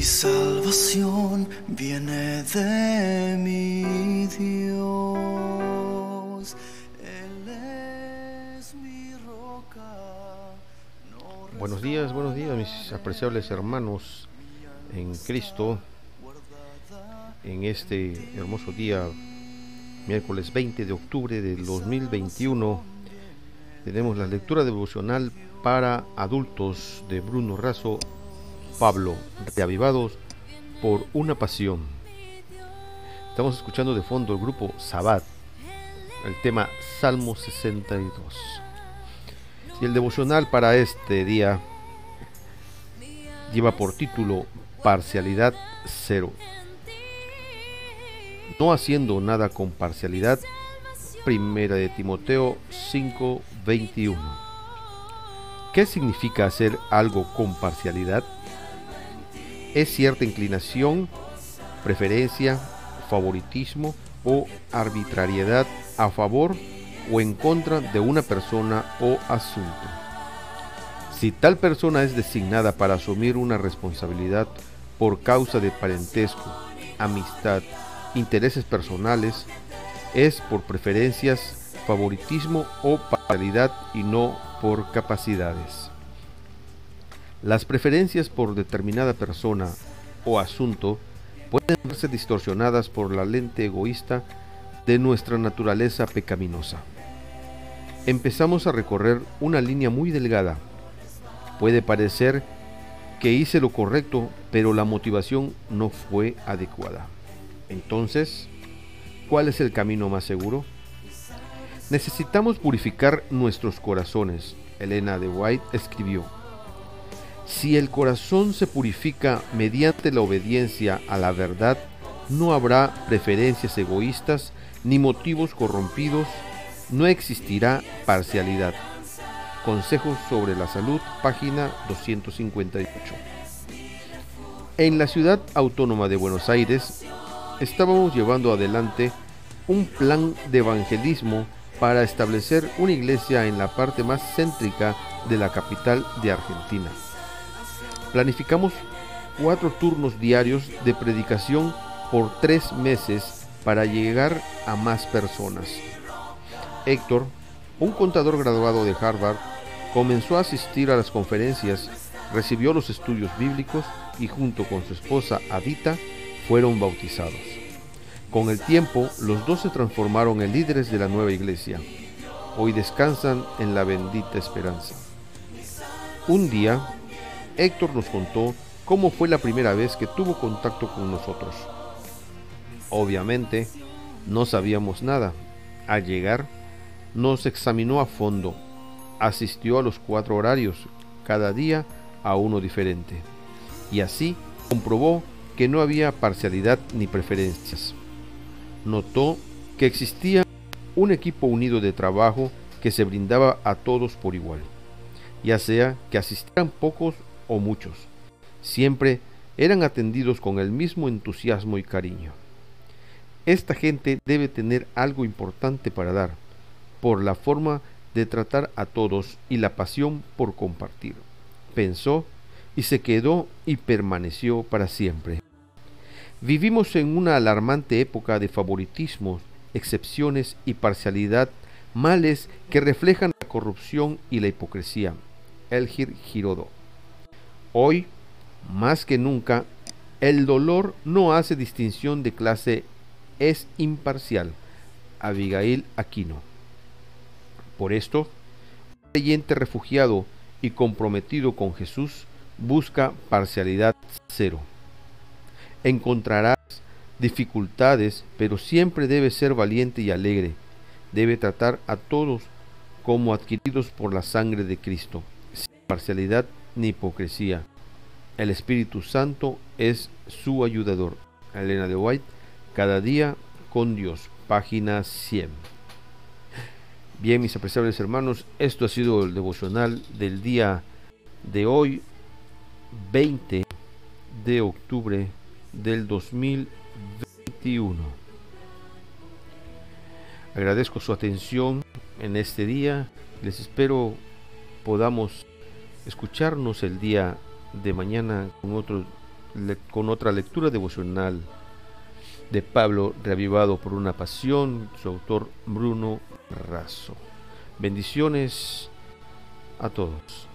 Mi salvación viene de mi Dios. Él es mi roca. Buenos días, buenos días, mis apreciables hermanos en Cristo. En este hermoso día, miércoles 20 de octubre del 2021, tenemos la lectura devocional para adultos de Bruno Razo Pablo, reavivados por una pasión. Estamos escuchando de fondo el grupo Sabbat, el tema Salmo 62. Y el devocional para este día lleva por título Parcialidad Cero. No haciendo nada con parcialidad. Primera de Timoteo 5:21. ¿Qué significa hacer algo con parcialidad? Es cierta inclinación, preferencia, favoritismo o arbitrariedad a favor o en contra de una persona o asunto. Si tal persona es designada para asumir una responsabilidad por causa de parentesco, amistad, intereses personales, es por preferencias, favoritismo o parcialidad y no por capacidades. Las preferencias por determinada persona o asunto pueden verse distorsionadas por la lente egoísta de nuestra naturaleza pecaminosa. Empezamos a recorrer una línea muy delgada. Puede parecer que hice lo correcto, pero la motivación no fue adecuada. Entonces, ¿cuál es el camino más seguro? Necesitamos purificar nuestros corazones. Elena de White escribió, si el corazón se purifica mediante la obediencia a la verdad, no habrá preferencias egoístas ni motivos corrompidos, no existirá parcialidad. Consejos sobre la salud, página 258. En la ciudad autónoma de Buenos Aires, estábamos llevando adelante un plan de evangelismo para establecer una iglesia en la parte más céntrica de la capital de Argentina. Planificamos cuatro turnos diarios de predicación por tres meses para llegar a más personas. Héctor, un contador graduado de Harvard, comenzó a asistir a las conferencias, recibió los estudios bíblicos y junto con su esposa Adita fueron bautizados. Con el tiempo, los dos se transformaron en líderes de la nueva iglesia. Hoy descansan en la bendita esperanza. Un día, Héctor nos contó cómo fue la primera vez que tuvo contacto con nosotros. Obviamente, no sabíamos nada. Al llegar, nos examinó a fondo. Asistió a los cuatro horarios, cada día a uno diferente. Y así comprobó que no había parcialidad ni preferencias. Notó que existía un equipo unido de trabajo que se brindaba a todos por igual, ya sea que asistieran pocos o muchos. Siempre eran atendidos con el mismo entusiasmo y cariño. Esta gente debe tener algo importante para dar, por la forma de tratar a todos y la pasión por compartir. Pensó y se quedó y permaneció para siempre. Vivimos en una alarmante época de favoritismos, excepciones y parcialidad, males que reflejan la corrupción y la hipocresía. Elgir Girodo. Hoy, más que nunca, el dolor no hace distinción de clase, es imparcial. Abigail Aquino. Por esto, un creyente refugiado y comprometido con Jesús busca parcialidad cero. Encontrarás dificultades, pero siempre debe ser valiente y alegre. Debe tratar a todos como adquiridos por la sangre de Cristo, sin parcialidad ni hipocresía. El Espíritu Santo es su ayudador. Elena de White, cada día con Dios, página 100. Bien, mis apreciables hermanos, esto ha sido el devocional del día de hoy, 20 de octubre del 2021. Agradezco su atención en este día. Les espero podamos escucharnos el día de mañana con, otro, con otra lectura devocional de Pablo reavivado por una pasión, su autor Bruno Razo. Bendiciones a todos.